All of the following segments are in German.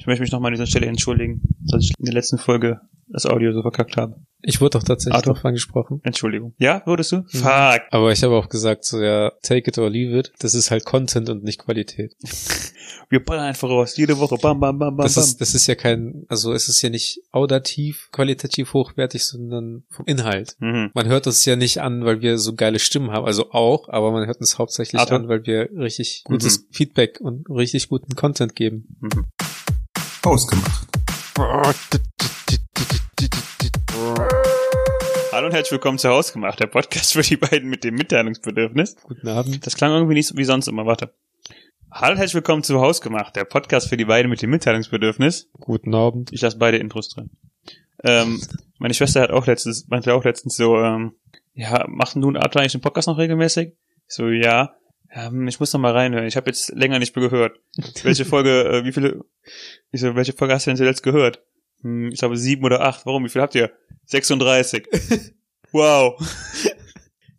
Ich möchte mich nochmal an dieser Stelle entschuldigen, dass ich in der letzten Folge das Audio so verkackt habe. Ich wurde doch tatsächlich Arthur? darauf angesprochen. Entschuldigung. Ja, wurdest du? Fuck. Aber ich habe auch gesagt, so ja, take it or leave it. Das ist halt Content und nicht Qualität. Wir ballern einfach raus. Jede Woche. Bam, bam, bam, bam, Das ist, das ist ja kein, also es ist ja nicht audativ, qualitativ hochwertig, sondern vom Inhalt. mhm. Man hört uns ja nicht an, weil wir so geile Stimmen haben, also auch, aber man hört uns hauptsächlich Arthur? an, weil wir richtig gutes Feedback und richtig guten Content geben. Mhm. Ausgemacht. Hallo und herzlich willkommen zu Hausgemacht, der Podcast für die beiden mit dem Mitteilungsbedürfnis. Guten Abend. Das klang irgendwie nicht so wie sonst immer. Warte. Hallo und herzlich willkommen zu Hausgemacht, der Podcast für die beiden mit dem Mitteilungsbedürfnis. Guten Abend. Ich lasse beide Intros drin. Ähm, meine Schwester hat auch letztens, meinte auch letztens so, ähm, ja, machen du und Arthur eigentlich den Podcast noch regelmäßig? Ich so, ja. Ähm, ich muss noch mal reinhören. Ich habe jetzt länger nicht mehr gehört. Welche Folge, äh, wie viele, ich so, welche Folge hast du denn zuletzt gehört? Hm, ich glaube sieben oder acht. Warum? Wie viel habt ihr? 36. wow.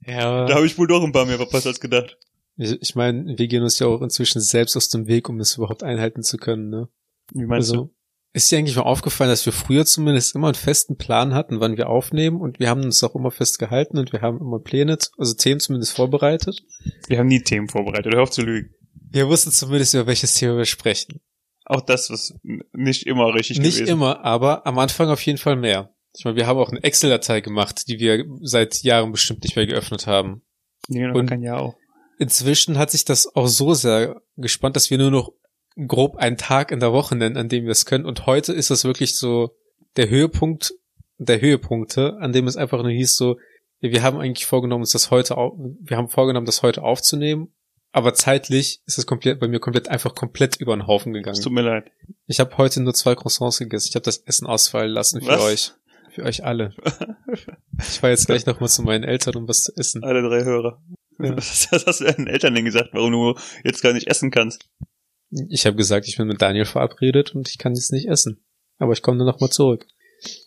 Ja, Da habe ich wohl doch ein paar mehr verpasst als gedacht. ich, ich meine, wir gehen uns ja auch inzwischen selbst aus dem Weg, um es überhaupt einhalten zu können, ne? Wie meinst also, ist dir eigentlich mal aufgefallen, dass wir früher zumindest immer einen festen Plan hatten, wann wir aufnehmen und wir haben uns auch immer festgehalten und wir haben immer Pläne, also Themen zumindest vorbereitet. Wir haben nie Themen vorbereitet. Hör auf zu lügen. Wir wussten zumindest, über welches Thema wir sprechen. Auch das, was nicht immer richtig Nicht gewesen. immer, aber am Anfang auf jeden Fall mehr. Ich meine, wir haben auch eine Excel-Datei gemacht, die wir seit Jahren bestimmt nicht mehr geöffnet haben. Nee, noch Und- kein Jahr auch. Inzwischen hat sich das auch so sehr gespannt, dass wir nur noch grob einen Tag in der Woche nennen, an dem wir es können. Und heute ist das wirklich so der Höhepunkt der Höhepunkte, an dem es einfach nur hieß so, wir haben eigentlich vorgenommen, uns das heute, wir haben vorgenommen, das heute aufzunehmen, aber zeitlich ist es komplett bei mir komplett einfach komplett über den Haufen Es gegangen. tut mir leid. Ich habe heute nur zwei Croissants gegessen. Ich habe das Essen ausfallen lassen für Was? euch, für euch alle. Ich fahre jetzt gleich noch mal zu meinen Eltern, um was zu essen. Alle drei Hörer. Ja. Was hast du deinen Eltern denn gesagt, warum du jetzt gar nicht essen kannst? Ich habe gesagt, ich bin mit Daniel verabredet und ich kann jetzt nicht essen. Aber ich komme dann noch mal zurück.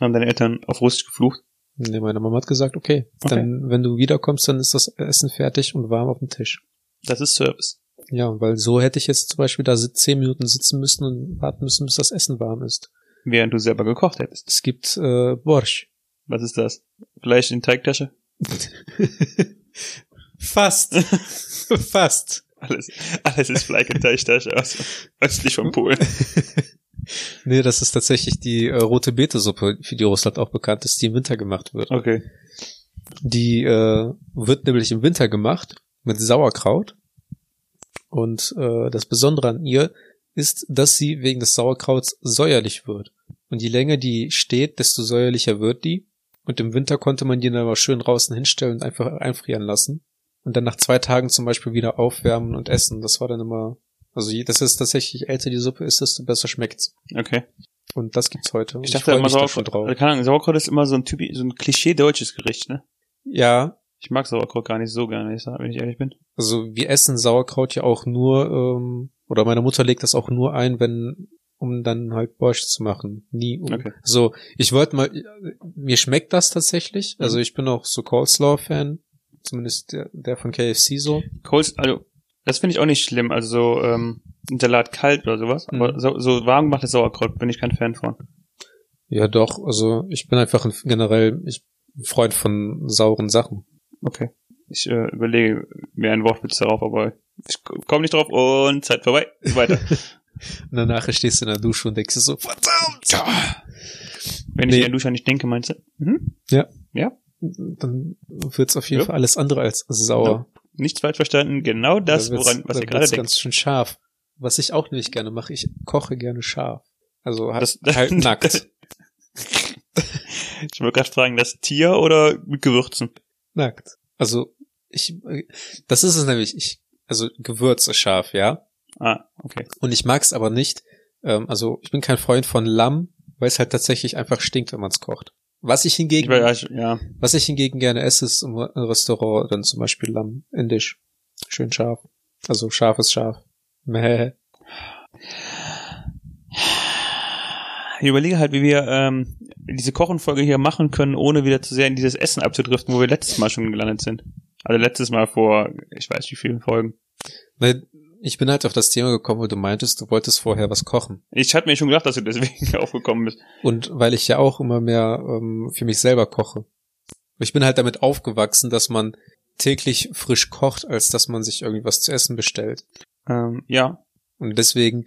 Haben deine Eltern auf Russisch geflucht? Nee, meine Mama hat gesagt, okay, Okay. dann, wenn du wiederkommst, dann ist das Essen fertig und warm auf dem Tisch. Das ist Service. Ja, weil so hätte ich jetzt zum Beispiel da zehn Minuten sitzen müssen und warten müssen, bis das Essen warm ist. Während du selber gekocht hättest. Es gibt äh, Borsch. Was ist das? Fleisch in Teigtasche? Fast. Fast. Alles, alles ist Teigtasche aus, östlich von Polen. Nee, das ist tatsächlich die äh, rote Betesuppe, für die Russland auch bekannt ist, die im Winter gemacht wird. Okay. Die äh, wird nämlich im Winter gemacht mit Sauerkraut. Und äh, das Besondere an ihr ist, dass sie wegen des Sauerkrauts säuerlich wird. Und je länger die steht, desto säuerlicher wird die. Und im Winter konnte man die dann aber schön draußen hinstellen und einfach einfrieren lassen. Und dann nach zwei Tagen zum Beispiel wieder aufwärmen und essen. Das war dann immer, also das ist tatsächlich, je älter die Suppe ist, desto besser schmeckt's. Okay. Und das gibt's heute. Ich dachte freu immer, mich da schon Sauerkraut, keine Ahnung, Sauerkraut ist immer so ein Typ, so ein Klischee-deutsches Gericht, ne? Ja, Ich mag Sauerkraut gar nicht so gerne, wenn ich ich ehrlich bin. Also wir essen Sauerkraut ja auch nur, ähm, oder meine Mutter legt das auch nur ein, wenn, um dann halt Borscht zu machen. Nie. Um, Okay. So, ich wollte mal, mir schmeckt das tatsächlich. Mhm. Also ich bin auch so Coleslaw-Fan. Zumindest der, der von KFC so. Coles, also, das finde ich auch nicht schlimm, also so, ähm, ein Salat kalt oder sowas, Mhm. aber so, so warm gemachtes Sauerkraut bin ich kein Fan von. Ja doch, also ich bin einfach ein, generell ich, ein Freund von sauren Sachen. Okay. Ich äh, überlege mir einen Wortwitz darauf, aber ich komme nicht drauf und Zeit vorbei. Weiter. Und danach stehst du in der Dusche und denkst dir so, verdammt! Wenn ich Nee. in der Dusche nicht denke, meinst du? Mhm. Dann wird's auf jeden Ja. Fall alles andere als sauer. Nichts falsch verstanden, genau das, Da woran, was da ihr gerade denkt. ganz schön scharf. Was ich auch nämlich gerne mache, ich koche gerne scharf. Also halt, Das- halt nackt. Ich wollte gerade fragen, das Tier oder mit Gewürzen? nackt. Also ich, das ist es nämlich. Ich, also Gewürze scharf, ja. Ah, okay. Und ich mag's aber nicht. Ähm, also ich bin kein Freund von Lamm, weil es halt tatsächlich einfach stinkt, wenn man's kocht. Was ich hingegen, ich- ja, was ich hingegen gerne esse, ist im Restaurant dann zum Beispiel Lamm indisch, schön scharf. Also scharf ist scharf. Mäh. ich überlege halt, wie wir ähm, diese Kochenfolge hier machen können, ohne wieder zu sehr in dieses Essen abzudriften, wo wir letztes Mal schon gelandet sind. Also letztes Mal vor, ich weiß wie vielen Folgen. Weil Ich bin halt auf das Thema gekommen, wo du meintest, du wolltest vorher was kochen. Ich hatte mir schon gedacht, dass du deswegen aufgekommen bist. Und weil ich ja auch immer mehr ähm, für mich selber koche. Ich bin halt damit aufgewachsen, dass man täglich frisch kocht, als dass man sich irgendwie was zu essen bestellt. Ähm, ja. Und deswegen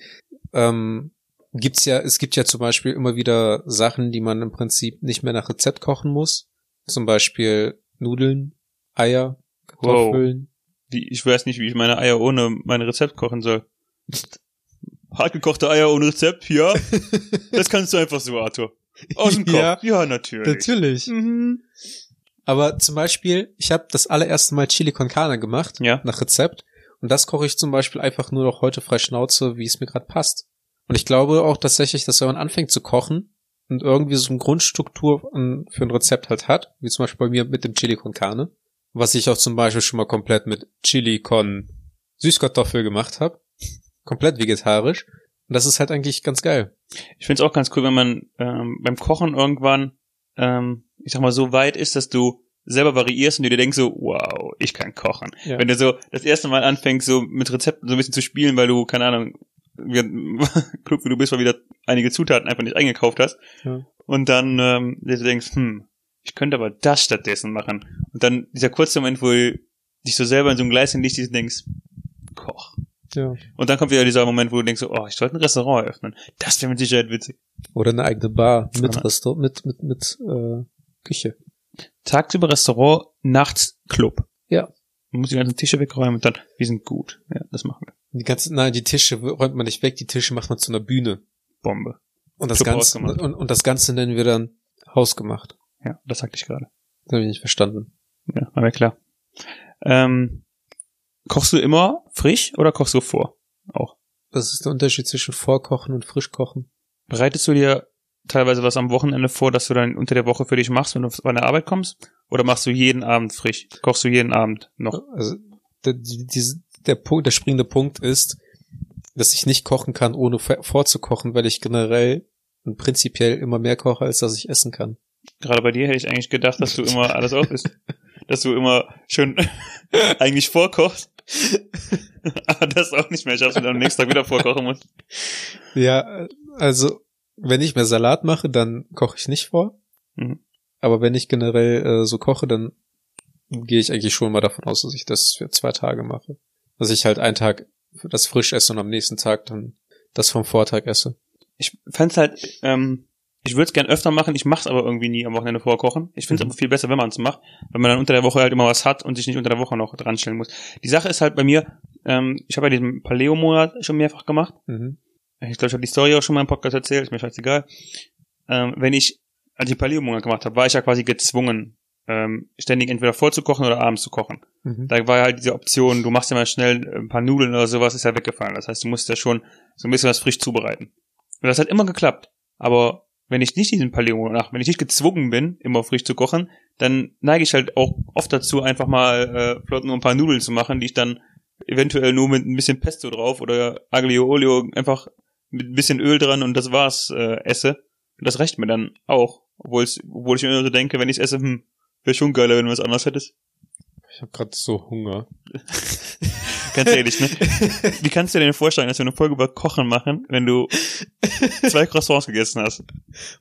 ähm, gibt's ja, es gibt ja zum Beispiel immer wieder Sachen, die man im Prinzip nicht mehr nach Rezept kochen muss. Zum Beispiel Nudeln, Eier, Kartoffeln. Wie, ich weiß nicht, wie ich meine Eier ohne mein Rezept kochen soll. Hartgekochte Eier ohne Rezept, ja. Das kannst du einfach so, Arthur. Aus dem Kopf. Ja. Ja, natürlich. Natürlich. Mhm. Aber zum Beispiel, ich habe das allererste Mal Chili con Carne gemacht, Ja. nach Rezept. Und das koche ich zum Beispiel einfach nur noch heute frei Schnauze, wie es mir gerade passt. Und ich glaube auch tatsächlich, dass wenn man anfängt zu kochen und irgendwie so eine Grundstruktur für ein Rezept halt hat, wie zum Beispiel bei mir mit dem Chili con Carne, was ich auch zum Beispiel schon mal komplett mit Chili con Süßkartoffel gemacht habe, komplett vegetarisch. Und das ist halt eigentlich ganz geil. Ich find's auch ganz cool, wenn man ähm, beim Kochen irgendwann, ähm, ich sag mal, so weit ist, dass du selber variierst und du dir denkst so, wow, ich kann kochen. Ja. Wenn du so das erste Mal anfängst, so mit Rezepten so ein bisschen zu spielen, weil du, keine Ahnung, wie- klug wie du bist, weil wieder einige Zutaten einfach nicht eingekauft hast. Ja. Und dann ähm, dir denkst, hm, ich könnte aber das stattdessen machen. Und dann dieser kurze Moment, wo du dich so selber in so einem Gleischen Licht siehst und denkst, Koch. Ja. Und dann kommt wieder dieser Moment, wo du denkst, so, oh, ich sollte ein Restaurant eröffnen. Das wäre mit Sicherheit witzig. Oder eine eigene Bar mit Ja. Restaurant, mit, mit, mit äh, Küche. Tagsüber Restaurant, nachts Club. Ja. Man muss die ganzen Tische wegräumen und dann, wir sind gut. Ja, das machen wir. Die ganzen, nein, die Tische räumt man nicht weg, die Tische macht man zu einer Bühne. Bombe. Und das Club Ganze, und, und das Ganze nennen wir dann hausgemacht. Ja, das sagte ich gerade. Das habe ich nicht verstanden. Ja, mir klar. Ähm, kochst du immer frisch oder kochst du vor? Auch. Was ist der Unterschied zwischen Vorkochen und Frischkochen? Bereitest du dir teilweise was am Wochenende vor, dass du dann unter der Woche für dich machst, wenn du von der Arbeit kommst? Oder machst du jeden Abend frisch? Kochst du jeden Abend noch? Also der, die, der Punkt, der springende Punkt ist, dass ich nicht kochen kann, ohne vor- vorzukochen, weil ich generell und prinzipiell immer mehr koche, als dass ich essen kann. Gerade bei dir hätte ich eigentlich gedacht, dass du immer alles auf isst. dass du immer schön eigentlich vorkochst. Aber das auch nicht mehr schaffst und am nächsten Tag wieder vorkochen musst. Ja, also wenn ich mir Salat mache, dann koche ich nicht vor. Mhm. Aber wenn ich generell äh, so koche, dann gehe ich eigentlich schon mal davon aus, dass ich das für zwei Tage mache. Dass ich halt einen Tag das frisch esse und am nächsten Tag dann das vom Vortag esse. Ich fänd's halt, ähm, ich würde es gern öfter machen, ich mach's aber irgendwie nie am Wochenende vorkochen. Ich find's Mhm. aber viel besser, wenn man es macht, weil man dann unter der Woche halt immer was hat und sich nicht unter der Woche noch dran stellen muss. Die Sache ist halt bei mir, ähm, ich habe ja diesen Paleo-Monat schon mehrfach gemacht. Mhm. Ich glaube, ich habe die Story auch schon mal im Podcast erzählt, ist mir scheißegal. Ähm, wenn ich, als ich den Paleo-Monat gemacht habe, war ich ja quasi gezwungen, ähm, ständig entweder vorzukochen oder abends zu kochen. Mhm. Da war halt diese Option, du machst ja mal schnell ein paar Nudeln oder sowas, ist ja weggefallen. Das heißt, du musst ja schon so ein bisschen was frisch zubereiten. Und das hat immer geklappt. Aber wenn ich nicht diesen Paleo nach, wenn ich nicht gezwungen bin, immer frisch zu kochen, dann neige ich halt auch oft dazu, einfach mal äh, flott nur ein paar Nudeln zu machen, die ich dann eventuell nur mit ein bisschen Pesto drauf oder Aglio Olio einfach mit ein bisschen Öl dran und das war's äh, esse. Und das reicht mir dann auch. Obwohl, obwohl ich mir immer so denke, wenn ich esse, hm, wäre schon geiler, wenn du was anderes hättest. Ich habe gerade so Hunger. Ganz ehrlich, ne? Wie kannst du dir denn vorstellen, dass wir eine Folge über Kochen machen, wenn du zwei Croissants gegessen hast?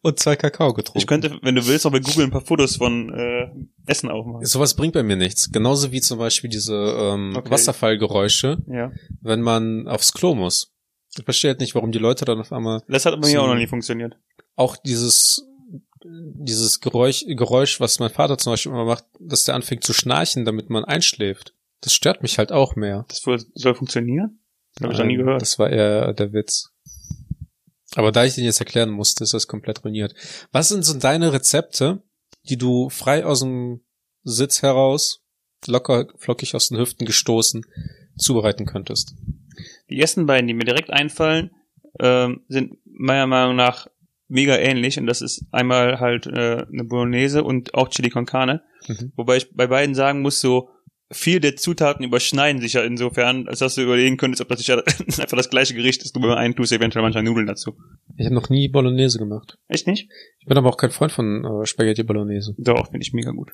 Und zwei Kakao getrunken. Ich könnte, wenn du willst, auch bei Google ein paar Fotos von äh, Essen aufmachen. Sowas bringt bei mir nichts. Genauso wie zum Beispiel diese ähm, Okay. Wasserfallgeräusche, Ja. wenn man aufs Klo muss. Ich verstehe halt nicht, warum die Leute dann auf einmal Das hat bei mir auch noch nie funktioniert. auch dieses dieses Geräusch, Geräusch, was mein Vater zum Beispiel immer macht, dass der anfängt zu schnarchen, damit man einschläft. Das stört mich halt auch mehr. Das soll funktionieren? Das habe ich noch nie Ähm, gehört. Das war eher der Witz. Aber da ich den jetzt erklären musste, ist das komplett ruiniert. Was sind so deine Rezepte, die du frei aus dem Sitz heraus, locker, flockig aus den Hüften gestoßen, zubereiten könntest? Die ersten beiden, die mir direkt einfallen, ähm, sind meiner Meinung nach mega ähnlich und das ist einmal halt äh, eine Bolognese und auch Chili con Carne. Mhm. Wobei ich bei beiden sagen muss, so viel der Zutaten überschneiden sich ja insofern, als dass du überlegen könntest, ob das nicht einfach das gleiche Gericht ist, nur beim einen tust du eventuell manchmal Nudeln dazu. Ich habe noch nie Bolognese gemacht. Echt nicht? Ich bin aber auch kein Freund von äh, Spaghetti Bolognese. Doch, finde ich mega gut.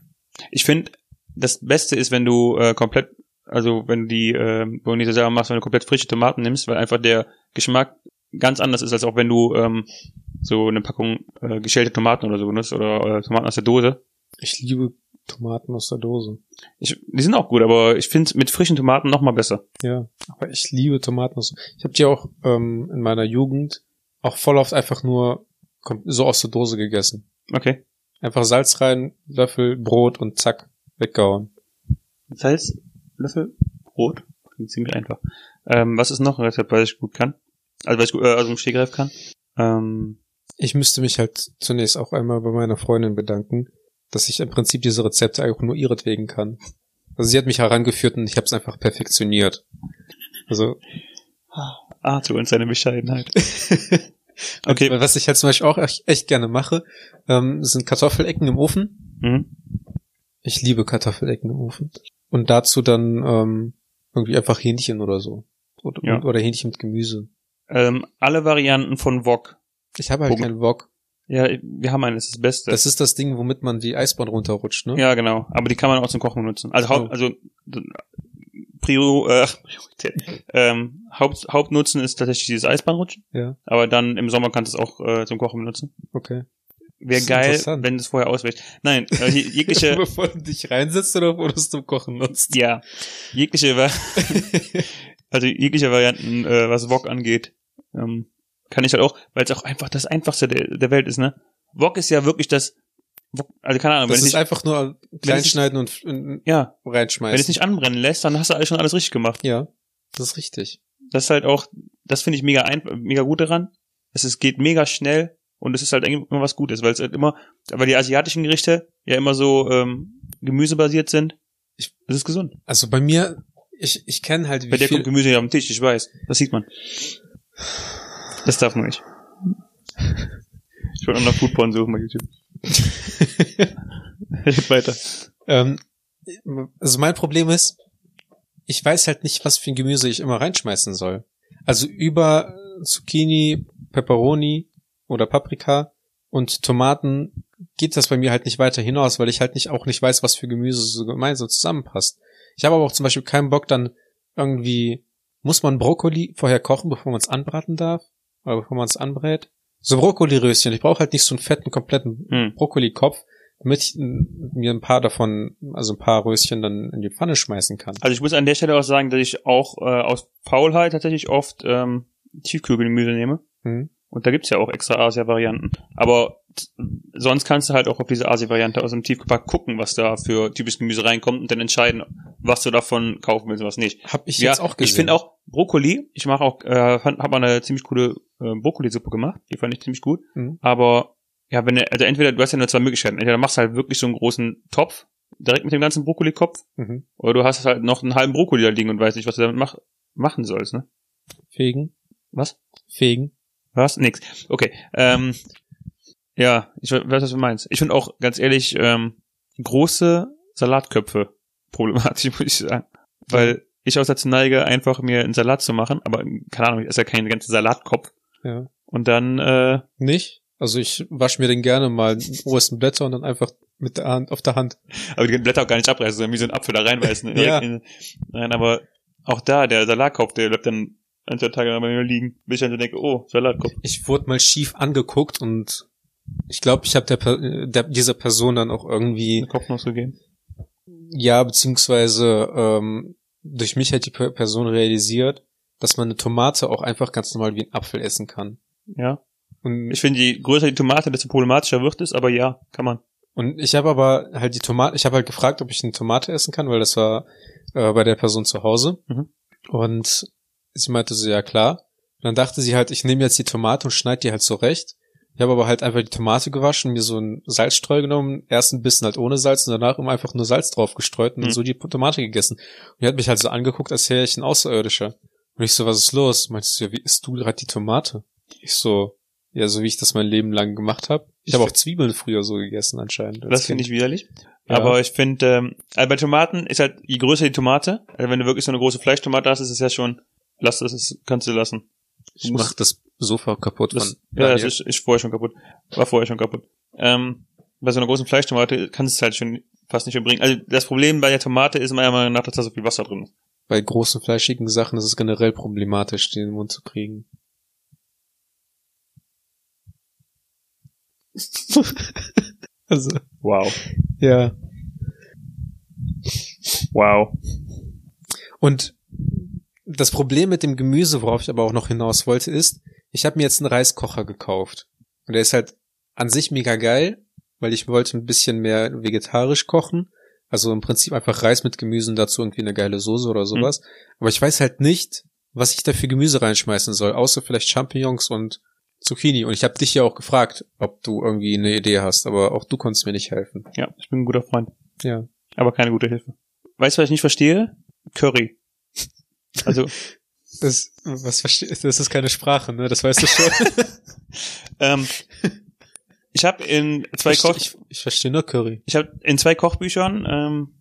Ich finde, das Beste ist, wenn du äh, komplett also wenn du die ähm, Bolognese selber machst, wenn du komplett frische Tomaten nimmst, weil einfach der Geschmack ganz anders ist, als auch wenn du ähm, so eine Packung äh, geschälte Tomaten oder so benutzt oder äh, Tomaten aus der Dose. Ich liebe Tomaten aus der Dose. Ich, die sind auch gut, aber ich finde mit frischen Tomaten noch mal besser. Ja, aber ich liebe Tomaten aus. Ich habe die auch ähm, in meiner Jugend auch voll oft einfach nur so aus der Dose gegessen. Okay. Einfach Salz rein, Löffel, Brot und zack, weggehauen. Salz, Löffel, Brot. Klingt ziemlich einfach. Ähm, was ist noch ein Rezept, was ich gut kann? Also was ich gut, äh, also im Stegreif kann? Ähm, Ich müsste mich halt zunächst auch einmal bei meiner Freundin bedanken, dass ich im Prinzip diese Rezepte auch nur ihretwegen kann. Also sie hat mich herangeführt und ich habe es einfach perfektioniert. Also Arthur und seine Bescheidenheit. Okay. Weil was ich halt zum Beispiel auch echt, gerne mache, ähm, sind Kartoffelecken im Ofen. Mhm. Ich liebe Kartoffelecken im Ofen. Und dazu dann ähm, irgendwie einfach Hähnchen oder so. Oder, Ja. oder Hähnchen mit Gemüse. Ähm, alle Varianten von Wok. Ich habe halt Wo- keinen Wok. Ja, wir haben einen, das ist das Beste. Das ist das Ding, womit man die Eisbahn runterrutscht, ne? ja, genau. Aber die kann man auch zum Kochen benutzen. Also, Haupt, Oh. also Prio, äh, Priorität. Ähm, Haupt, Hauptnutzen ist tatsächlich dieses Eisbahnrutschen. Ja, Aber dann im Sommer kannst du es auch äh, zum Kochen benutzen. okay. Wäre geil, wenn du es vorher auswächst. Nein, äh, je- jegliche, Bevor du dich reinsetzt oder wo du es zum Kochen nutzt. ja, jegliche, also jegliche Varianten, äh, was Wok angeht, ähm, kann ich halt auch, weil es auch einfach das Einfachste der, der Welt ist, ne? Wok ist ja wirklich das, also keine Ahnung, Das wenn es ist nicht, einfach nur kleinschneiden und, und ja, wenn reinschmeißen. es nicht anbrennen lässt, dann hast du alles schon alles richtig gemacht. ja, das ist richtig. Das ist halt auch, das finde ich mega ein, mega gut daran. Es ist, geht mega schnell und es ist halt eigentlich immer was Gutes, weil es halt immer, weil die asiatischen Gerichte ja immer so ähm, gemüsebasiert sind. Ich, es ist gesund. Also bei mir, ich, ich kenne halt, Bei wie dir viel, kommt Gemüse ja am Tisch, ich weiß. Das sieht man. Das darf man nicht. Ich wollte noch Foodporn suchen bei YouTube. Weiter. ähm, also mein Problem ist, ich weiß halt nicht, was für ein Gemüse ich immer reinschmeißen soll. Also über Zucchini, Pepperoni oder Paprika und Tomaten geht das bei mir halt nicht weiter hinaus, weil ich halt nicht auch nicht weiß, was für Gemüse so gemeinsam zusammenpasst. Ich habe aber auch zum Beispiel keinen Bock dann irgendwie, muss man Brokkoli vorher kochen, bevor man es anbraten darf? Oder bevor man es anbrät? So Brokkoliröschen. Ich brauche halt nicht so einen fetten, kompletten Hm. Brokkoli-Kopf, damit ich n- mir ein paar davon, also ein paar Röschen dann in die Pfanne schmeißen kann. Also ich muss an der Stelle auch sagen, dass ich auch äh, aus Faulheit tatsächlich oft ähm, Tiefkühlgemüse nehme. Hm? Und da gibt's ja auch extra Asia-Varianten. Aber sonst kannst du halt auch auf diese Asia-Variante aus dem Tiefkühlpack gucken, was da für typisches Gemüse reinkommt und dann entscheiden, was du davon kaufen willst und was nicht. Hab ich ja, jetzt auch gesehen. ich finde auch Brokkoli, ich mache auch, äh, fand, hab mal eine ziemlich coole äh, Brokkoli-Suppe gemacht, die fand ich ziemlich gut. Mhm. Aber ja, wenn du, also entweder, du hast ja nur zwei Möglichkeiten, entweder machst du halt wirklich so einen großen Topf, direkt mit dem ganzen Brokkoli-Kopf, Mhm. oder du hast halt noch einen halben Brokkoli da liegen und weißt nicht, was du damit mach, machen sollst, ne? Fegen. Was? Fegen. Was? Nix. Okay. Ähm, ja, ich we- weiß, was du meinst. Ich finde auch, ganz ehrlich, ähm, große Salatköpfe problematisch, muss ich sagen. Weil ich auch dazu neige, einfach mir einen Salat zu machen, aber keine Ahnung, ist ja kein ganzer Salatkopf. Ja. Und dann, äh, Nicht? Also ich wasche mir den gerne mal in obersten Blätter und dann einfach mit der Hand auf der Hand. aber die Blätter auch gar nicht abreißen, sondern wie so ein Apfel da reinbeißen. Ja. In- Nein, aber auch da, der Salatkopf, der bleibt dann ein, zwei Tage bei mir liegen, bis ich dann so denke, oh, Salatkopf. Ich wurde mal schief angeguckt und ich glaube, ich habe der, Per- der dieser Person dann auch irgendwie Den Kopf gehen. ja beziehungsweise ähm, durch mich hat die Per- Person realisiert, dass man eine Tomate auch einfach ganz normal wie ein Apfel essen kann. Ja. Und Ich finde, je größer die Tomate, desto problematischer wird es, aber ja, kann man. Und ich habe aber halt die Tomate, ich habe halt gefragt, ob ich eine Tomate essen kann, weil das war äh, bei der Person zu Hause. Mhm. Und sie meinte so, ja klar. Und dann dachte sie halt, ich nehme jetzt die Tomate und schneide die halt zurecht. Ich habe aber halt einfach die Tomate gewaschen, mir so ein Salzstreu genommen, erst ein bisschen halt ohne Salz und danach immer einfach nur Salz drauf gestreut und dann Mhm. so die Tomate gegessen. Und die hat mich halt so angeguckt, als wäre ich ein Außerirdischer. Und ich so, was ist los? Meinte sie, ja, wie isst du gerade die Tomate? Ich so, ja, so wie ich das mein Leben lang gemacht habe. Ich Ich habe auch Zwiebeln früher so gegessen anscheinend. Das finde ich widerlich. Ja. Aber ich finde, ähm, also bei Tomaten ist halt, je größer die Tomate, also wenn du wirklich so eine große Fleischtomate hast, ist es ja schon, lass das, ist, kannst du lassen. Ich muss- mach das Sofa kaputt Das, ja, das ist, ist vorher schon kaputt. War vorher schon kaputt. Ähm, bei so einer großen Fleischtomate kannst du es halt schon fast nicht mehr bringen. Also das Problem bei der Tomate ist meiner Meinung nach, dass da so viel Wasser drin ist. Bei großen fleischigen Sachen ist es generell problematisch, den in den Mund zu kriegen. also, Wow. ja. Wow. Und das Problem mit dem Gemüse, worauf ich aber auch noch hinaus wollte, ist, ich habe mir jetzt einen Reiskocher gekauft. Und der ist halt an sich mega geil, weil ich wollte ein bisschen mehr vegetarisch kochen. Also im Prinzip einfach Reis mit Gemüse und dazu irgendwie eine geile Soße oder sowas. Aber ich weiß halt nicht, was ich da für Gemüse reinschmeißen soll, außer vielleicht Champignons und Zucchini. Und ich habe dich ja auch gefragt, ob du irgendwie eine Idee hast, aber auch du konntest mir nicht helfen. Ja, ich bin ein guter Freund. Ja. Aber keine gute Hilfe. Weißt du, was ich nicht verstehe? Curry. Also, Das, was das ist keine Sprache, ne? Das weißt du schon. ähm, ich habe in zwei ich, Koch ich, ich verstehe nur Curry. ich habe in zwei Kochbüchern ähm,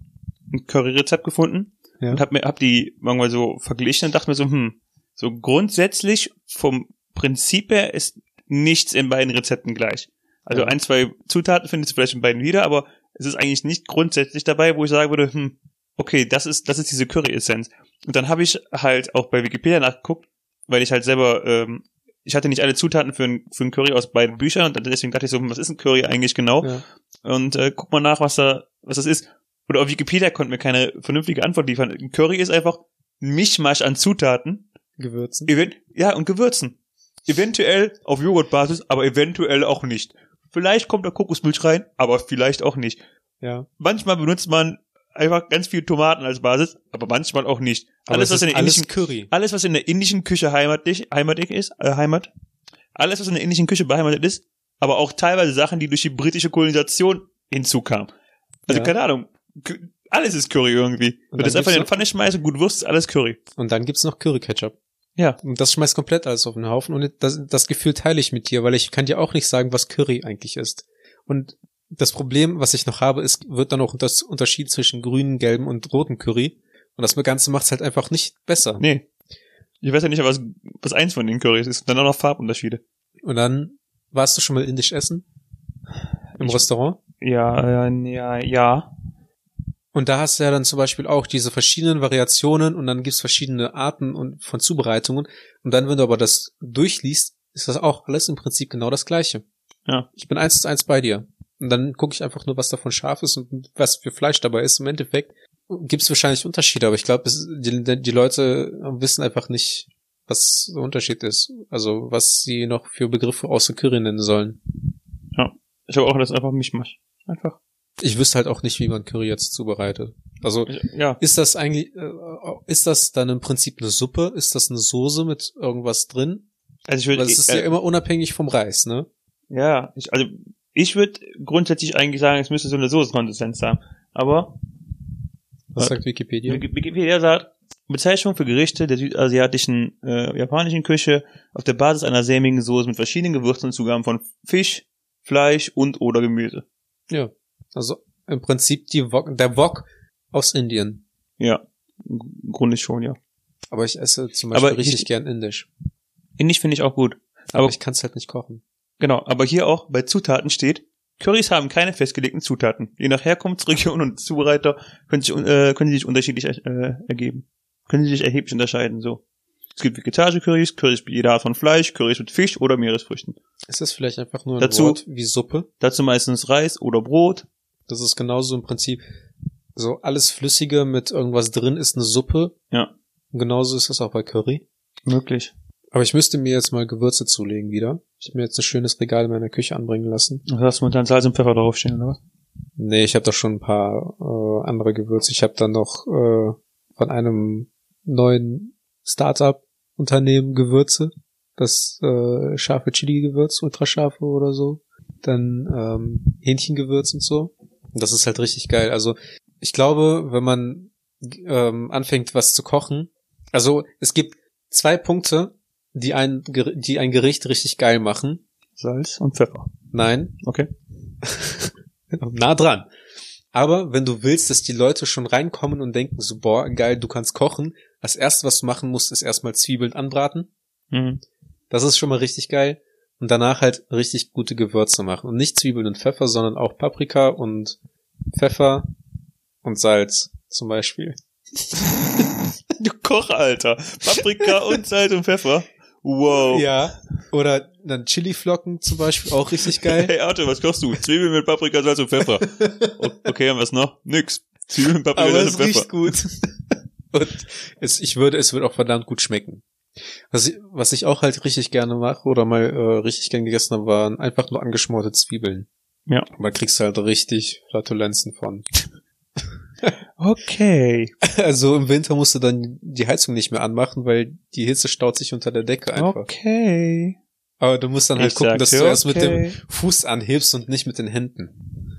ein Curry-Rezept gefunden Ja. und habe mir hab die irgendwann so verglichen und dachte mir so, hm, so grundsätzlich vom Prinzip her ist nichts in beiden Rezepten gleich. Also Ja. ein, zwei Zutaten findest du vielleicht in beiden wieder, aber es ist eigentlich nicht grundsätzlich dabei, wo ich sagen würde, hm, okay, das ist das ist diese Curry-Essenz. Und dann habe ich halt auch bei Wikipedia nachgeguckt, weil ich halt selber ähm, ich hatte nicht alle Zutaten für ein, für ein Curry aus beiden Büchern und deswegen dachte ich so, hm, was ist ein Curry eigentlich genau? Ja. und äh, guck mal nach, was da, was das ist. Oder auf Wikipedia konnte mir keine vernünftige Antwort liefern. Ein Curry ist einfach ein Mischmasch an Zutaten, Gewürzen. event ja und Gewürzen. Eventuell auf Joghurtbasis, aber eventuell auch nicht. Vielleicht kommt da Kokosmilch rein, aber vielleicht auch nicht. Ja. Manchmal benutzt man einfach ganz viel Tomaten als Basis, aber manchmal auch nicht. Aber alles, es was in der alles indischen, Curry. alles, was in der indischen Küche heimatlich, heimatig ist, äh, Heimat, alles, was in der indischen Küche beheimatet ist, aber auch teilweise Sachen, die durch die britische Kolonisation hinzukamen. Also Ja. keine Ahnung, alles ist Curry irgendwie. Wenn du das einfach in die Pfanne schmeißt und gut wirst, ist alles Curry. Und dann gibt's noch Curry-Ketchup. Ja. Und das schmeißt komplett alles auf den Haufen. Und das, das Gefühl teile ich mit dir, weil ich kann dir auch nicht sagen, was Curry eigentlich ist. Und das Problem, was ich noch habe, ist, wird dann auch das Unterschied zwischen grünen, gelben und roten Curry. Und das Ganze macht's halt einfach nicht besser. Nee. Ich weiß ja nicht, was, was eins von den Currys ist. Und dann auch noch Farbunterschiede. Und dann warst du schon mal indisch essen? Im Ich- Restaurant? Ja, ja, ja. Und da hast du ja dann zum Beispiel auch diese verschiedenen Variationen und dann gibt's verschiedene Arten und von Zubereitungen. Und dann, wenn du aber das durchliest, ist das auch alles im Prinzip genau das Gleiche. Ja. Ich bin eins zu eins bei dir. Und dann gucke ich einfach nur, was davon scharf ist und was für Fleisch dabei ist. Im Endeffekt gibt's wahrscheinlich Unterschiede, aber ich glaube, die, die Leute wissen einfach nicht, was der Unterschied ist. Also was sie noch für Begriffe außer Curry nennen sollen. Ich habe auch das einfach Mischmasch. Einfach. Ich wüsste halt auch nicht, wie man Curry jetzt zubereitet. Also ja. Ist das eigentlich, äh, ist das dann im Prinzip eine Suppe? Ist das eine Soße mit irgendwas drin? Also ich würde, es ist äh, ja immer unabhängig vom Reis, ne? Ja, ich, also ich würde grundsätzlich eigentlich sagen, es müsste so eine Soßenkonsistenz haben. Aber Was sagt Wikipedia? Wiki- Wikipedia sagt, Bezeichnung für Gerichte der südasiatischen, äh, japanischen Küche auf der Basis einer sämigen Soße mit verschiedenen Gewürzen und Zugaben von Fisch, Fleisch und oder Gemüse. Ja. Also im Prinzip die Wok, der Wok aus Indien. Ja, im Grunde schon, ja. Aber ich esse zum Beispiel Aber richtig ich- gern indisch. Indisch finde ich auch gut. Aber Aber ich kann es halt nicht kochen. Genau, aber hier auch bei Zutaten steht, Currys haben keine festgelegten Zutaten. Je nach Herkunftsregion und Zubereiter können, sich, äh, können sie sich unterschiedlich äh, ergeben. Können sie sich erheblich unterscheiden, so. Es gibt vegetarische Currys, Currys mit jeder Art von Fleisch, Currys mit Fisch oder Meeresfrüchten. Ist das vielleicht einfach nur ein Dazu- Wort wie Suppe? Dazu meistens Reis oder Brot. Das ist genauso im Prinzip so alles Flüssige mit irgendwas drin ist eine Suppe. Ja. Und genauso ist das auch bei Curry. Möglich. Aber ich müsste mir jetzt mal Gewürze zulegen wieder. Ich habe mir jetzt ein schönes Regal in meiner Küche anbringen lassen. Und hast du mit dann Salz und Pfeffer draufstehen, oder was? Nee, ich habe da schon ein paar äh, andere Gewürze. Ich habe da noch äh, von einem neuen Startup-Unternehmen Gewürze. Das äh, scharfe Chili-Gewürz, ultrascharfe oder so. Dann ähm, Hähnchengewürz und so. Und das ist halt richtig geil. Also ich glaube, wenn man ähm, anfängt, was zu kochen, also es gibt zwei Punkte, die ein, die ein Gericht richtig geil machen. Salz und Pfeffer. Nein, Okay. nah dran. Aber wenn du willst, dass die Leute schon reinkommen und denken so, boah, geil, du kannst kochen, das erste, was du machen musst, ist erstmal Zwiebeln anbraten. Mhm. Das ist schon mal richtig geil. Und danach halt richtig gute Gewürze machen. Und nicht Zwiebeln und Pfeffer, sondern auch Paprika und Pfeffer und Salz zum Beispiel. Du Koch, Alter. Paprika und Salz und Pfeffer. Wow. Ja. Oder dann Chiliflocken zum Beispiel, auch richtig geil. Hey Arthur, was kochst du? Zwiebeln mit Paprika, Salz und Pfeffer. Okay, und was noch? Nix. Zwiebeln mit Paprika, Aber Salz es und Pfeffer. riecht gut. Und es, ich würde, es wird auch verdammt gut schmecken. Was ich, was ich auch halt richtig gerne mache oder mal äh, richtig gern gegessen habe, waren einfach nur angeschmorte Zwiebeln. Ja. Da kriegst du halt richtig Flatulenzen von. Okay. Also im Winter musst du dann die Heizung nicht mehr anmachen, weil die Hitze staut sich unter der Decke einfach. Okay. Aber du musst dann halt Ich gucken, dass du erst mit dem. Fuß anhebst und nicht mit den Händen.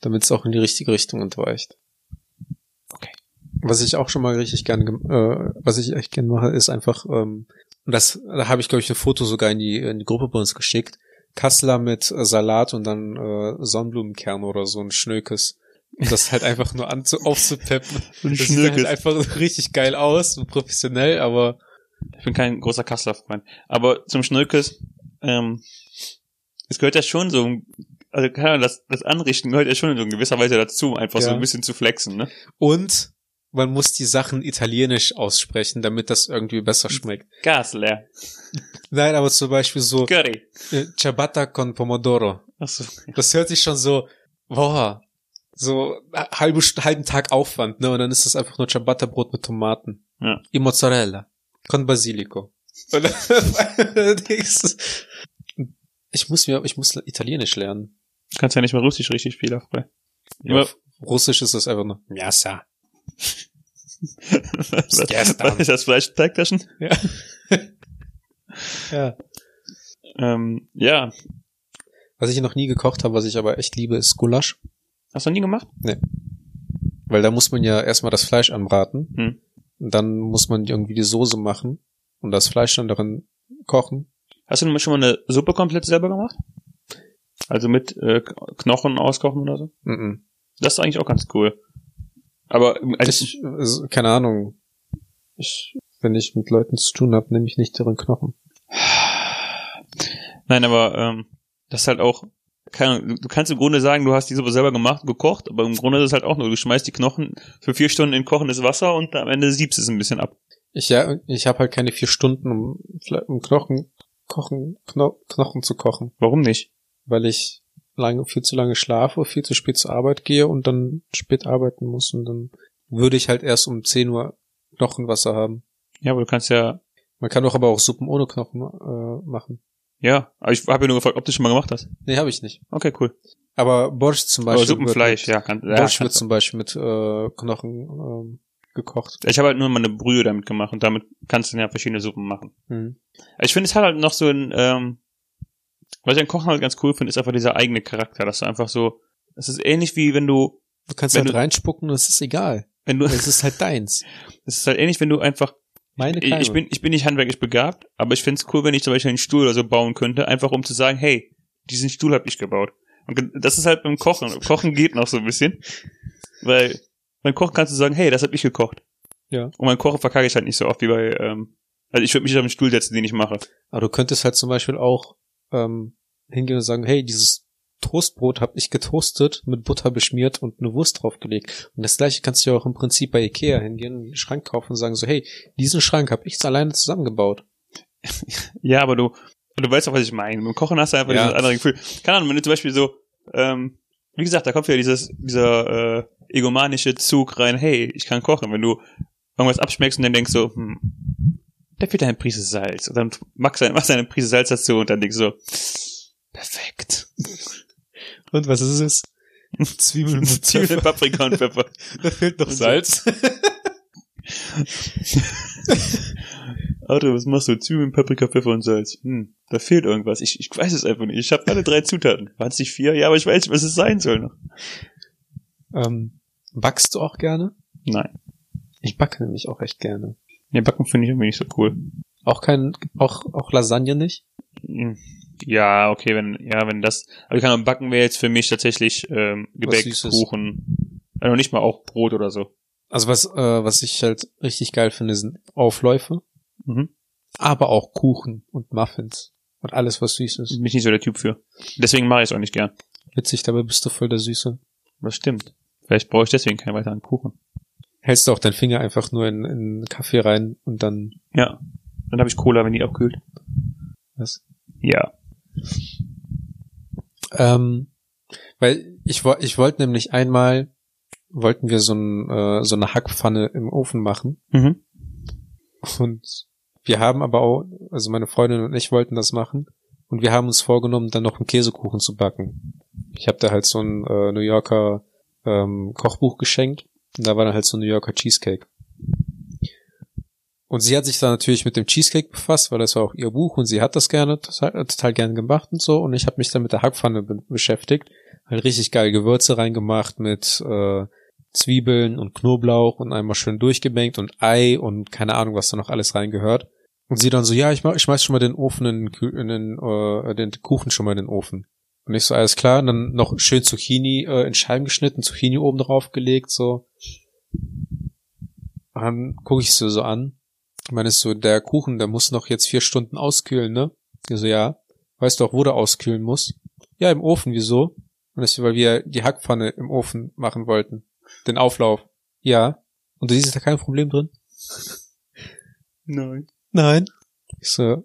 Damit es auch in die richtige Richtung entweicht. Okay. Was ich auch schon mal richtig gerne, äh, was ich echt gerne mache, ist einfach, ähm, und das, da habe ich glaube ich ein Foto sogar in die, in die Gruppe bei uns geschickt. Kassler mit Salat und dann äh, Sonnenblumenkerne oder so ein Schnökes. Und das halt einfach nur anzu aufzupeppen. So Das sieht halt einfach richtig geil aus und professionell, aber Ich bin kein großer Kassler-Freund. Aber zum Schnökes, ähm, es gehört ja schon so, also keine Ahnung, das, das Anrichten gehört ja schon in so gewisser Weise dazu, einfach so Ja. ein bisschen zu flexen, ne? und man muss die Sachen italienisch aussprechen, damit das irgendwie besser schmeckt. Gas leer. Nein, aber zum Beispiel so Curry. äh, Ciabatta con Pomodoro. Achso. Das hört sich schon so, boah, so halbe, halben Tag Aufwand, ne? Und dann ist das einfach nur Ciabatta-Brot mit Tomaten. Ja. E Mozzarella. Con Basilico. Und dann ich muss mir, ich muss Italienisch lernen. Du kannst ja nicht mehr Russisch richtig fehlerfrei. Ja, Immer- auf Russisch ist das einfach nur Miasa. was ist das Fleisch? Teigtaschen? Ja. ja. Ähm, ja. Was ich noch nie gekocht habe, was ich aber echt liebe, ist Gulasch. Hast du noch nie gemacht? Weil da muss man ja erstmal das Fleisch anbraten. Hm. Und dann muss man irgendwie die Soße machen und das Fleisch dann darin kochen. Hast du schon mal eine Suppe komplett selber gemacht? Also mit äh, Knochen auskochen oder so? Mhm. Das ist eigentlich auch ganz cool. Aber ähm, also, Ich, also, keine Ahnung. Ich, wenn ich mit Leuten zu tun habe, nehme ich nicht deren Knochen. nein, aber ähm, das ist halt auch, keine Ahnung, du- kannst im Grunde sagen, du hast die Suppe selber gemacht, gekocht, aber im Grunde ist es halt auch nur, du schmeißt die Knochen für vier Stunden in kochendes Wasser und am Ende siebst es ein bisschen ab. Ich ja, ich habe halt keine vier Stunden, um, um Knochen kochen, Kno Knochen zu kochen, Warum nicht? weil ich lange, viel zu lange schlafe, viel zu spät zur Arbeit gehe und dann spät arbeiten muss und dann würde ich halt erst um 10 Uhr Knochenwasser haben. Ja, aber du kannst ja, Man kann doch aber auch Suppen ohne Knochen äh, machen. Ja, aber ich habe ja nur gefragt, ob du schon mal gemacht hast. Nee, habe ich nicht. Okay, cool. Aber Borscht zum Aber Beispiel. Suppenfleisch, wird ja, kann, mit, ja, Borscht wird zum Beispiel mit äh, Knochen ähm, gekocht. Ich habe halt nur mal eine Brühe damit gemacht und damit kannst du ja verschiedene Suppen machen. Mhm. Ich finde, es hat halt noch so ein, ähm, was ich an Kochen halt ganz cool finde, ist einfach dieser eigene Charakter, dass du einfach so, es ist ähnlich wie wenn du, Du kannst halt du- reinspucken und es ist egal. wenn du, Es ist halt deins. es ist halt ähnlich, wenn du einfach, Meine ich, ich bin, ich bin nicht handwerklich begabt, aber ich finde es cool, wenn ich zum Beispiel einen Stuhl oder so bauen könnte, einfach um zu sagen, hey, diesen Stuhl habe ich gebaut. Und das ist halt beim Kochen. Kochen geht noch so ein bisschen, weil beim Kochen kannst du sagen, hey, das habe ich gekocht. Ja. Und beim Kochen verkacke ich halt nicht so oft wie bei, ähm, also ich würde mich auf den Stuhl setzen, den ich mache. Aber du könntest halt zum Beispiel auch ähm, hingehen und sagen, hey, dieses Toastbrot habe ich getoastet, mit Butter beschmiert und eine Wurst draufgelegt. Und das gleiche kannst du ja auch im Prinzip bei Ikea hingehen, einen Schrank kaufen und sagen so, hey, diesen Schrank habe ich alleine zusammengebaut. Ja, aber du, du weißt auch, was ich meine. Beim Kochen hast du einfach Ja. dieses andere Gefühl. Keine Ahnung, wenn du zum Beispiel so, ähm, wie gesagt, da kommt wieder dieses, dieser äh, egomanische Zug rein, hey, ich kann kochen. Wenn du irgendwas abschmeckst und dann denkst so, hm, da fehlt eine Prise Salz. Und dann machst du, machst du eine Prise Salz dazu und dann denkst du so, perfekt. Und was ist es? Zwiebeln mit Zwiebeln, Paprika und Pfeffer. Da fehlt noch Und. Salz. Auto, was machst du? Zwiebeln, Paprika, Pfeffer und Salz. Hm, da fehlt irgendwas. Ich, ich weiß es einfach nicht. Ich habe alle drei Zutaten. Waren es nicht vier? Ja, aber ich weiß nicht, was es sein soll noch. ähm, backst du auch gerne? Nein. Ich backe nämlich auch echt gerne. Nee, Backen finde ich irgendwie nicht so cool. Auch kein, auch, auch Lasagne nicht? Hm. Ja, okay, wenn, ja, wenn das, aber ich kann Backen wäre jetzt für mich tatsächlich ähm, Gebäck. Kuchen, also nicht mal auch Brot oder so. Also was, äh, was ich halt richtig geil finde, sind Aufläufe, Mhm. aber auch Kuchen und Muffins und alles, was süß ist. Bin ich nicht so der Typ für. Deswegen mache ich es auch nicht gern. Witzig, dabei bist du voll der Süße. Das stimmt. Vielleicht brauche ich deswegen keinen weiteren Kuchen. Hältst du auch deinen Finger einfach nur in, in Kaffee rein und dann Ja. Dann habe ich Cola, wenn die abkühlt. was? Ja. Ähm, weil ich, ich wollte nämlich einmal, wollten wir so, ein, äh, so eine Hackpfanne im Ofen machen. Mhm. Und wir haben aber auch, also meine Freundin und ich wollten das machen. Und wir haben uns vorgenommen, dann noch einen Käsekuchen zu backen. Ich habe da halt so ein äh, New Yorker ähm, Kochbuch geschenkt. Und da war dann halt so ein New Yorker Cheesecake. Und sie hat sich da natürlich mit dem Cheesecake befasst, weil das war auch ihr Buch und sie hat das gerne, total, total gerne gemacht und so. Und ich habe mich dann mit der Hackpfanne be beschäftigt. Halt richtig geil Gewürze reingemacht mit äh, Zwiebeln und Knoblauch und einmal schön durchgemengt und Ei und keine Ahnung, was da noch alles reingehört. Und sie dann so, ja, ich, mach, ich schmeiß schon mal den Ofen in, in den, äh, den Kuchen schon mal in den Ofen. Und ich so, alles klar, und dann noch schön Zucchini äh, in Scheiben geschnitten, Zucchini oben drauf gelegt, so. Und dann gucke ich sie so an. Ich meine, ist so, der Kuchen, der muss noch jetzt vier Stunden auskühlen, ne? Ich so, ja. Weißt du auch, wo der auskühlen muss? Ja, im Ofen, wieso? Und das ist, weil wir die Hackpfanne im Ofen machen wollten. Den Auflauf. Ja. Und du siehst da kein Problem drin? Nein. Nein. Ich so,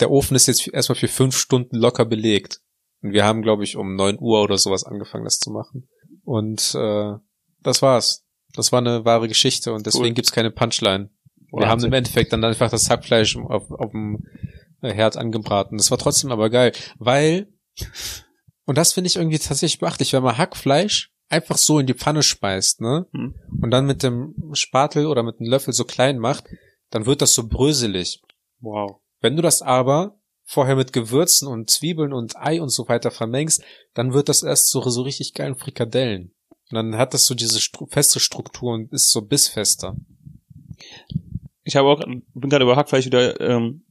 der Ofen ist jetzt erstmal für fünf Stunden locker belegt. Und wir haben, glaube ich, um neun Uhr oder sowas angefangen, das zu machen. Und äh, das war's. Das war eine wahre Geschichte und deswegen Cool. gibt's keine Punchline. Wir Wahnsinn. haben im Endeffekt dann einfach das Hackfleisch auf, auf dem äh, Herd angebraten. Das war trotzdem aber geil, weil und das finde ich irgendwie tatsächlich beachtlich, wenn man Hackfleisch einfach so in die Pfanne speist, ne? Hm. Und dann mit dem Spatel oder mit dem Löffel so klein macht, dann wird das so bröselig. Wow. Wenn du das aber vorher mit Gewürzen und Zwiebeln und Ei und so weiter vermengst, dann wird das erst so, so richtig geilen Frikadellen. Und dann hat das so diese stru feste Struktur und ist so bissfester. Ich habe auch, bin gerade über Hackfleisch wieder, ähm,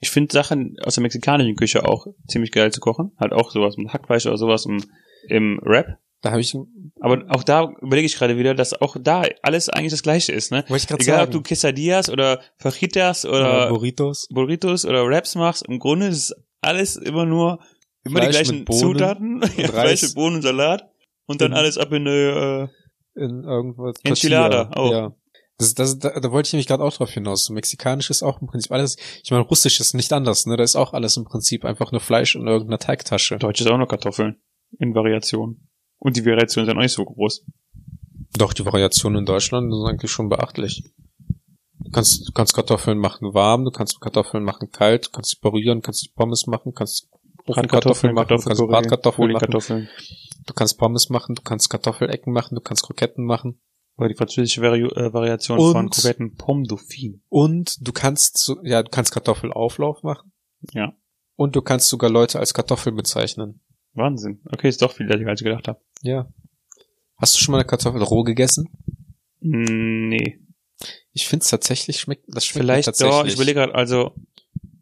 ich finde Sachen aus der mexikanischen Küche auch ziemlich geil zu kochen. Halt auch sowas mit Hackfleisch oder sowas im, im Rap. Da habe ich, Aber auch da überlege ich gerade wieder, dass auch da alles eigentlich das gleiche ist, ne? wollte ich gerade Egal, sagen, ob du Quesadillas oder Fajitas äh, oder Burritos. Burritos oder Wraps machst, im Grunde ist es alles immer nur immer die Fleisch gleichen mit Bohnen Zutaten, ja, Fleisch mit Bohnen und Salat und dann Mhm. alles ab in eine, in irgendwas. Enchilada auch. Ja. Das, das, da, da wollte ich nämlich gerade auch drauf hinaus. So mexikanisch ist auch im Prinzip alles, ich meine, russisch ist nicht anders, ne? Da ist auch alles im Prinzip einfach nur Fleisch in irgendeiner Teigtasche. Deutsch ist auch noch Kartoffeln in Variation. Und die Variationen sind auch nicht so groß. Doch, die Variationen in Deutschland sind eigentlich schon beachtlich. Du kannst, du kannst Kartoffeln machen warm, du kannst Kartoffeln machen kalt, du kannst sie parieren, kannst die Pommes machen, kannst Ofenkartoffeln machen, du kannst Bratkartoffeln machen, Kartoffeln. du kannst Pommes machen, du kannst Kartoffelecken machen, du kannst Kroketten machen. Oder die französische Vari äh, Variation Und- von Kroketten Pomme Dauphine. Und du kannst, so, ja, du kannst Kartoffelauflauf machen. Ja. Und du kannst sogar Leute als Kartoffel bezeichnen. Wahnsinn. Okay, ist doch viel, als ich gedacht habe. Ja. Hast du schon mal eine Kartoffel roh gegessen? Mm, Nee. Ich finde es tatsächlich schmeckt, das schmeckt Vielleicht tatsächlich. doch, ich überlege gerade, also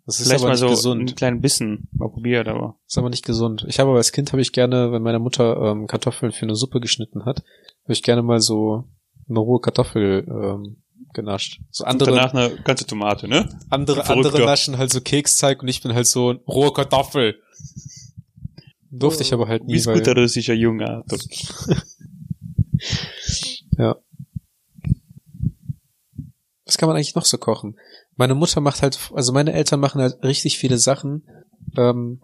das ist vielleicht aber mal so gesund. einen kleinen Bissen mal probiert, aber ist aber nicht gesund. Ich habe aber als Kind habe ich gerne, wenn meine Mutter ähm, Kartoffeln für eine Suppe geschnitten hat, habe ich gerne mal so eine rohe Kartoffel ähm, genascht. So andere danach eine ganze Tomate, ne? andere andere naschen halt so Keksteig und ich bin halt so rohe Kartoffel. Durfte ich aber halt nie, Wie weil guter russischer Junge. was kann man eigentlich noch so kochen? Meine Mutter macht halt, also meine Eltern machen halt richtig viele Sachen, ähm,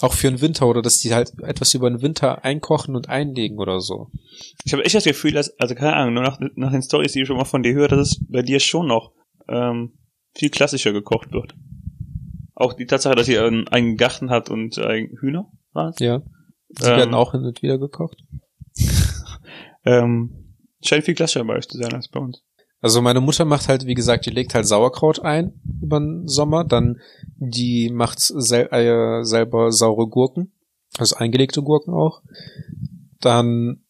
auch für den Winter oder dass die halt etwas über den Winter einkochen und einlegen oder so. Ich habe echt das Gefühl, dass, also keine Ahnung, nur nach, nach den Stories, die ich schon mal von dir höre, dass es bei dir schon noch ähm, viel klassischer gekocht wird. Auch die Tatsache, dass ihr einen, einen Garten hat und äh, Hühner, was? Ja. Die Ähm. werden auch hin und wieder gekocht. Ähm, scheint viel klassischer bei euch zu sein als bei uns. Also meine Mutter macht halt, wie gesagt, die legt halt Sauerkraut ein über den Sommer, dann die macht sel äh, selber saure Gurken, also eingelegte Gurken auch. Dann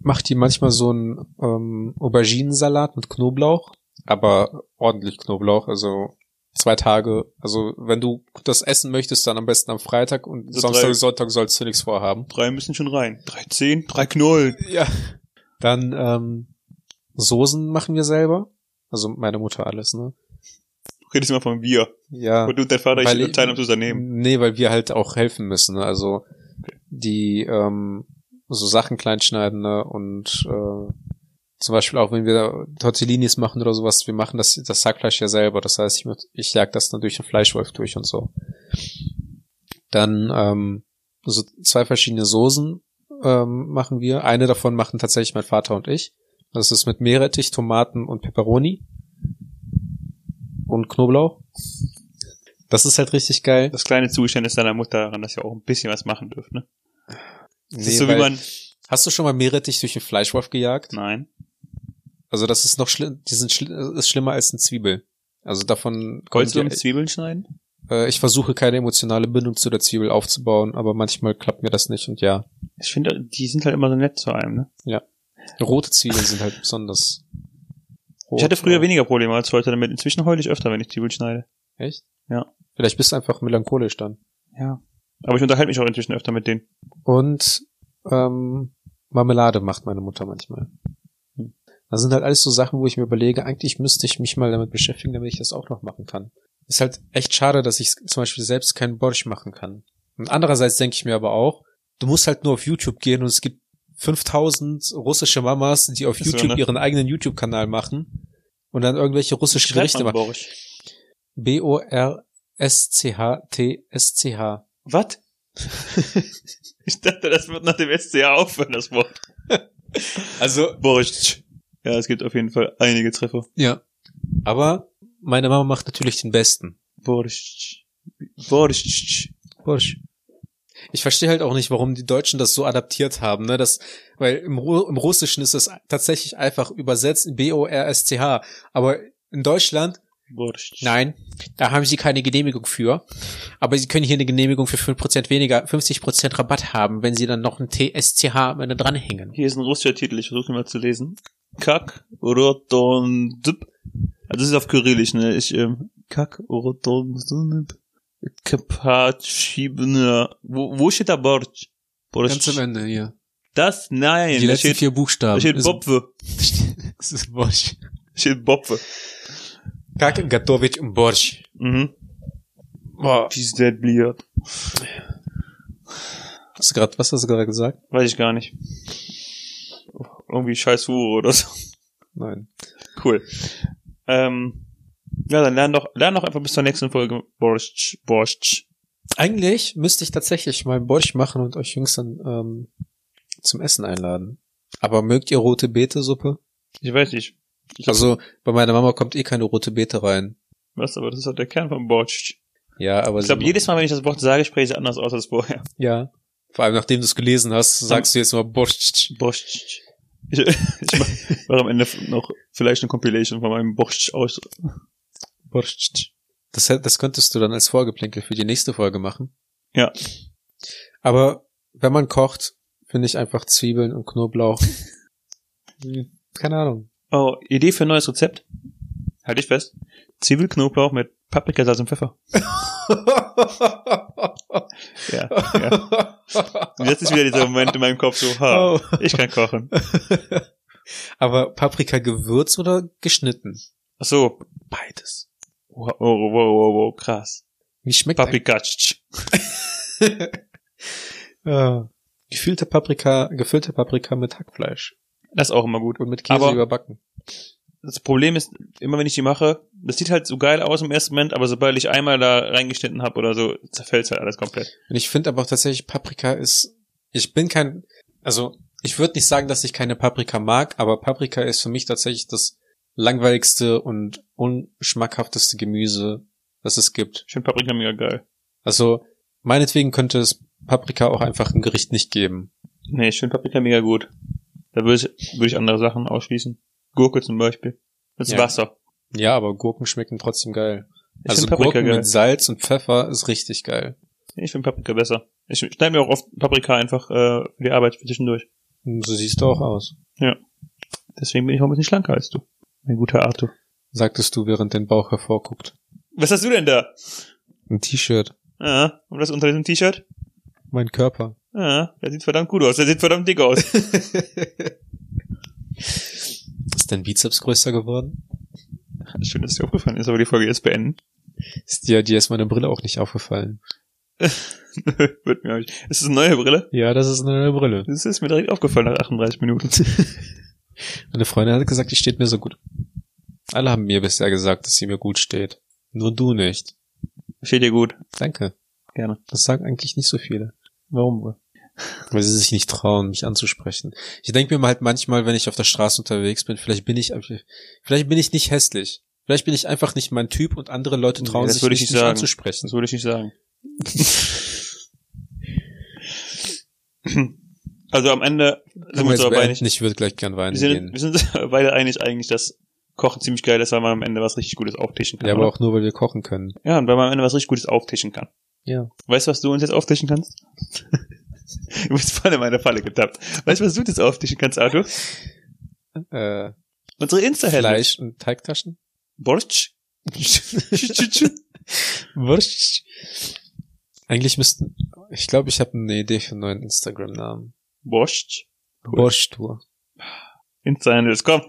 macht die manchmal so einen ähm, Auberginensalat mit Knoblauch, aber ordentlich Knoblauch, also zwei Tage. Also wenn du das essen möchtest, dann am besten am Freitag und So Samstag, drei- Sonntag sollst du nichts vorhaben. Drei müssen schon rein. Drei Zehn, drei Knollen. Ja. Dann ähm, Soßen machen wir selber. Also meine Mutter alles, ne? Du redest immer von wir. Ja. Und du und dein Vater, Weil ich teilen ums Unternehmen. Nee, weil wir halt auch helfen müssen. Ne? Also die, ähm, so Sachen kleinschneiden ne? und äh, zum Beispiel auch wenn wir Tortellinis machen oder sowas, wir machen das, das Sackfleisch ja selber. Das heißt, ich, ich jag das dann durch den Fleischwolf durch und so. Dann ähm, so zwei verschiedene Soßen ähm, machen wir. Eine davon machen tatsächlich mein Vater und ich. Das ist mit Meerrettich, Tomaten und Peperoni und Knoblauch. Das ist halt richtig geil. Das kleine Zugeständnis deiner Mutter daran, dass ihr auch ein bisschen was machen dürft, ne? Nee, so wie man, Hast du schon mal Meerrettich durch den Fleischwolf gejagt? nein. Also das ist noch schlimm, die sind schli ist schlimmer als eine Zwiebel. Also davon Wolltest du mit Zwiebeln schneiden? äh, ich versuche keine emotionale Bindung zu der Zwiebel aufzubauen, aber manchmal klappt mir das nicht und ja. Ich finde, die sind halt immer so nett zu einem, ne? Rote Zwiebeln sind halt besonders. Rot, Ich hatte früher weniger Probleme als heute damit. Inzwischen heule ich öfter, wenn ich Zwiebeln schneide. Echt? Ja. Vielleicht bist du einfach melancholisch dann. Ja. Aber ich unterhalte mich auch inzwischen öfter mit denen. Und ähm, Marmelade macht meine Mutter manchmal. Hm. Das sind halt alles so Sachen, wo ich mir überlege, eigentlich müsste ich mich mal damit beschäftigen, damit ich das auch noch machen kann. Ist halt echt schade, dass ich zum Beispiel selbst keinen Borsch machen kann. Und andererseits denke ich mir aber auch, du musst halt nur auf YouTube gehen und es gibt 5000 russische Mamas, die auf so, YouTube ne? ihren eigenen YouTube-Kanal machen und dann irgendwelche russischen Gerichte machen. Borsch. B-O-R-S-C-H-T-S-C-H. Was? ich dachte, das wird nach dem SCA aufhören, das Wort. Also, Borsch. Ja, es gibt auf jeden Fall einige Treffer. Ja. Aber meine Mama macht natürlich den besten. Borsch. Borsch. Borsch. Ich verstehe halt auch nicht, warum die Deutschen das so adaptiert haben, ne? Das, weil im, Ru im Russischen ist es tatsächlich einfach übersetzt B-O-R-S-C-H. Aber in Deutschland, Borsch. nein, da haben sie keine Genehmigung für. Aber sie können hier eine Genehmigung für 5% weniger, 50% Rabatt haben, wenn sie dann noch ein T-S-C-H am Ende dranhängen. Hier ist ein russischer Titel, ich versuche ihn mal zu lesen. Kak, Rotondub. Also das ist auf Kyrillisch, ne? Ich, ähm, Kak, Rotondub. Kapatschibne. Wo, wo steht da Borsch? Borsch. Ganz am Ende hier. Das? Nein. Die da letzten steht, vier Buchstaben. da steht Ist- Bopfe. Das ist Borsch. Da steht Bopfe. Как готовить борщ? Mhm. Boah. Pizdet Bliat. Hast du gerade, was hast du gerade gesagt? Weiß ich gar nicht. Irgendwie scheiß Hure oder so. Nein. Cool. Ähm, ja, dann lern doch, lern doch einfach bis zur nächsten Folge Borscht, Borscht. Eigentlich müsste ich tatsächlich mal Borsch machen und euch Jungs dann ähm, zum Essen einladen. Aber mögt ihr rote Beete-Suppe? Ich weiß nicht. Ich Also bei meiner Mama kommt eh keine rote Beete rein. was, aber das ist halt der Kern von Borscht. Ja, aber Ich glaube, jedes Mal, wenn ich das Wort sage, spreche ich anders aus als vorher. ja. Vor allem nachdem du es gelesen hast, sagst du jetzt mal Borsch. Borscht. Ich, ich mach, mach am Ende noch vielleicht eine Compilation von meinem Borscht aus. Borsch. Das, das könntest du dann als Vorgeplänkel für die nächste Folge machen. Ja. Aber wenn man kocht, finde ich einfach Zwiebeln und Knoblauch. Keine Ahnung. Oh, Idee für ein neues Rezept? Halt dich fest. Zwiebelknoblauch mit Paprikasalz und Pfeffer. Ja, ja. Und jetzt ist wieder dieser Moment in meinem Kopf so, ha, Oh. ich kann kochen. Aber Paprika gewürzt oder geschnitten? Ach so. Beides. Wow, wow, wow, wow, krass. Wie schmeckt Paprikatsch. Ja. Gefüllte Paprika, gefüllte Paprika mit Hackfleisch Das ist auch immer gut. und mit Käse Aber- überbacken. Das Problem ist, immer wenn ich die mache, das sieht halt so geil aus im ersten Moment, aber sobald ich einmal da reingeschnitten habe oder so, zerfällt halt alles komplett. Und ich finde aber auch tatsächlich Paprika ist, ich bin kein, also ich würde nicht sagen, dass ich keine Paprika mag, aber Paprika ist für mich tatsächlich das langweiligste und unschmackhafteste Gemüse, das es gibt. Ich finde Paprika mega geil. Also meinetwegen könnte es Paprika auch einfach im Gericht nicht geben. Nee, ich finde Paprika mega gut. Da würde ich, würde ich andere Sachen ausschließen. Gurke zum Beispiel. Das ist Ja. Wasser. Ja, aber Gurken schmecken trotzdem geil. Ich also Gurken geil. mit Salz und Pfeffer ist richtig geil. Ich finde Paprika besser. Ich schneide mir auch oft Paprika einfach äh, für die Arbeit für zwischendurch. So siehst du auch aus. Deswegen bin ich auch ein bisschen schlanker als du. Mein guter Arthur. Sagtest du, während dein Bauch hervorguckt. Was hast du denn da? Ein T-Shirt. Ah, und was unter diesem T-Shirt? Mein Körper. Ah, der sieht verdammt gut aus. Der sieht verdammt dick aus. Ist dein Bizeps größer geworden? Schön, dass dir aufgefallen ist, aber die Folge jetzt beenden. Ist dir, dir ist meine Brille auch nicht aufgefallen. Wird mir auch nicht. Ist das eine neue Brille? Ja, das ist eine neue Brille. Das ist mir direkt aufgefallen nach 38 Minuten. Meine Freundin hat gesagt, die steht mir so gut. Alle haben mir bisher gesagt, dass sie mir gut steht. Nur du nicht. Steht dir gut. Danke. Gerne. Das sagen eigentlich nicht so viele. Warum wohl? Weil sie sich nicht trauen, mich anzusprechen. Ich denke mir halt manchmal, wenn ich auf der Straße unterwegs bin, vielleicht bin ich, vielleicht bin ich nicht hässlich. Vielleicht bin ich einfach nicht mein Typ und andere Leute trauen Nee, sich würde ich nicht, nicht anzusprechen. Das würde ich nicht sagen. also am Ende sind wir uns aber nicht, Ich würde gleich gern weinen wir sind, gehen. wir sind beide einig eigentlich, dass Kochen ziemlich geil ist, weil man am Ende was richtig Gutes auftischen kann. Ja, aber oder? auch nur, weil wir kochen können. ja, und weil man am Ende was richtig Gutes auftischen kann. Ja. Weißt du, was du uns jetzt auftischen kannst? du bist voll in meine Falle getappt. Weißt du, was du jetzt auftischen kannst, Arthur? Äh, Unsere insta Fleisch und Teigtaschen? Borscht? Wurst. Eigentlich müssten, ich glaube, ich habe eine Idee für einen neuen Instagram-Namen. Borscht? Cool. Borschtour. Insta-Handles, komm.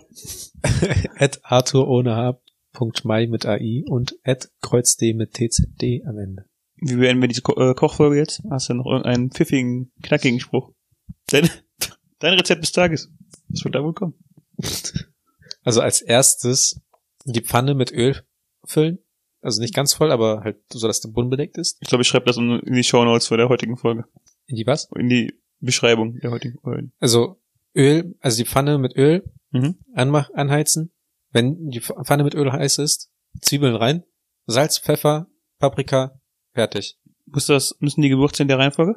at Arthur ohne H. Punkt Mai mit AI und at KreuzD mit TZD am Ende. Wie beenden wir diese Ko äh, Kochfolge jetzt? Hast du noch irgendeinen pfiffigen, knackigen Spruch? Dein, dein Rezept des Tages. Was wird da wohl kommen? Also als erstes die Pfanne mit Öl füllen. Also nicht ganz voll, aber halt so, dass der Boden bedeckt ist. Ich glaube, ich schreibe das in die Show Notes vor der heutigen Folge. In die was? In die Beschreibung der heutigen Folge. Also Öl, also die Pfanne mit Öl Mhm. anmach, anheizen. Wenn die Pfanne mit Öl heiß ist, Zwiebeln rein, Salz, Pfeffer, Paprika, fertig. Muss das, müssen die Gewürze in der Reihenfolge?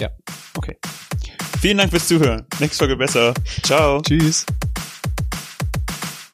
Ja. Okay. Vielen Dank fürs Zuhören. Nächste Folge besser. Ciao. Tschüss.